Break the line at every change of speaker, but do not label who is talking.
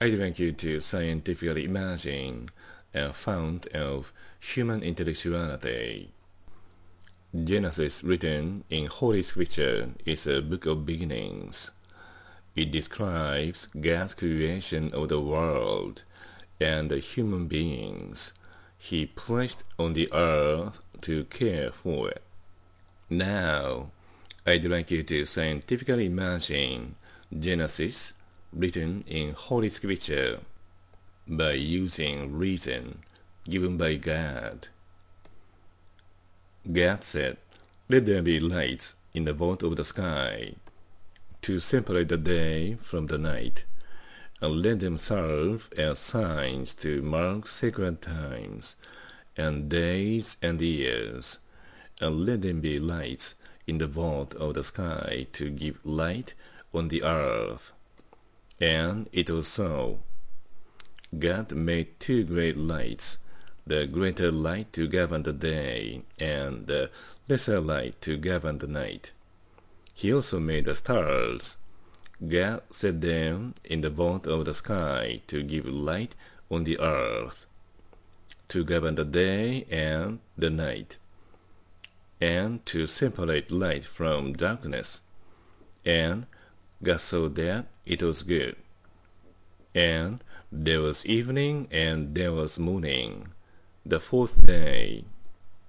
I'd like you to scientifically imagine a fount of human intellectuality. Genesis, written in Holy Scripture, is a book of beginnings. It describes God's creation of the world and the human beings He placed on the earth to care for. It. Now, I'd like you to scientifically imagine Genesis written in Holy Scripture by using reason given by God. God said, Let there be lights in the vault of the sky to separate the day from the night, and let them serve as signs to mark sacred times, and days and years, and let them be lights in the vault of the sky to give light on the earth. And it was so. God made two great lights, the greater light to govern the day, and the lesser light to govern the night. He also made the stars. God set them in the vault of the sky to give light on the earth, to govern the day and the night, and to separate light from darkness. And God saw that it was good. And there was evening and there was morning, the fourth day.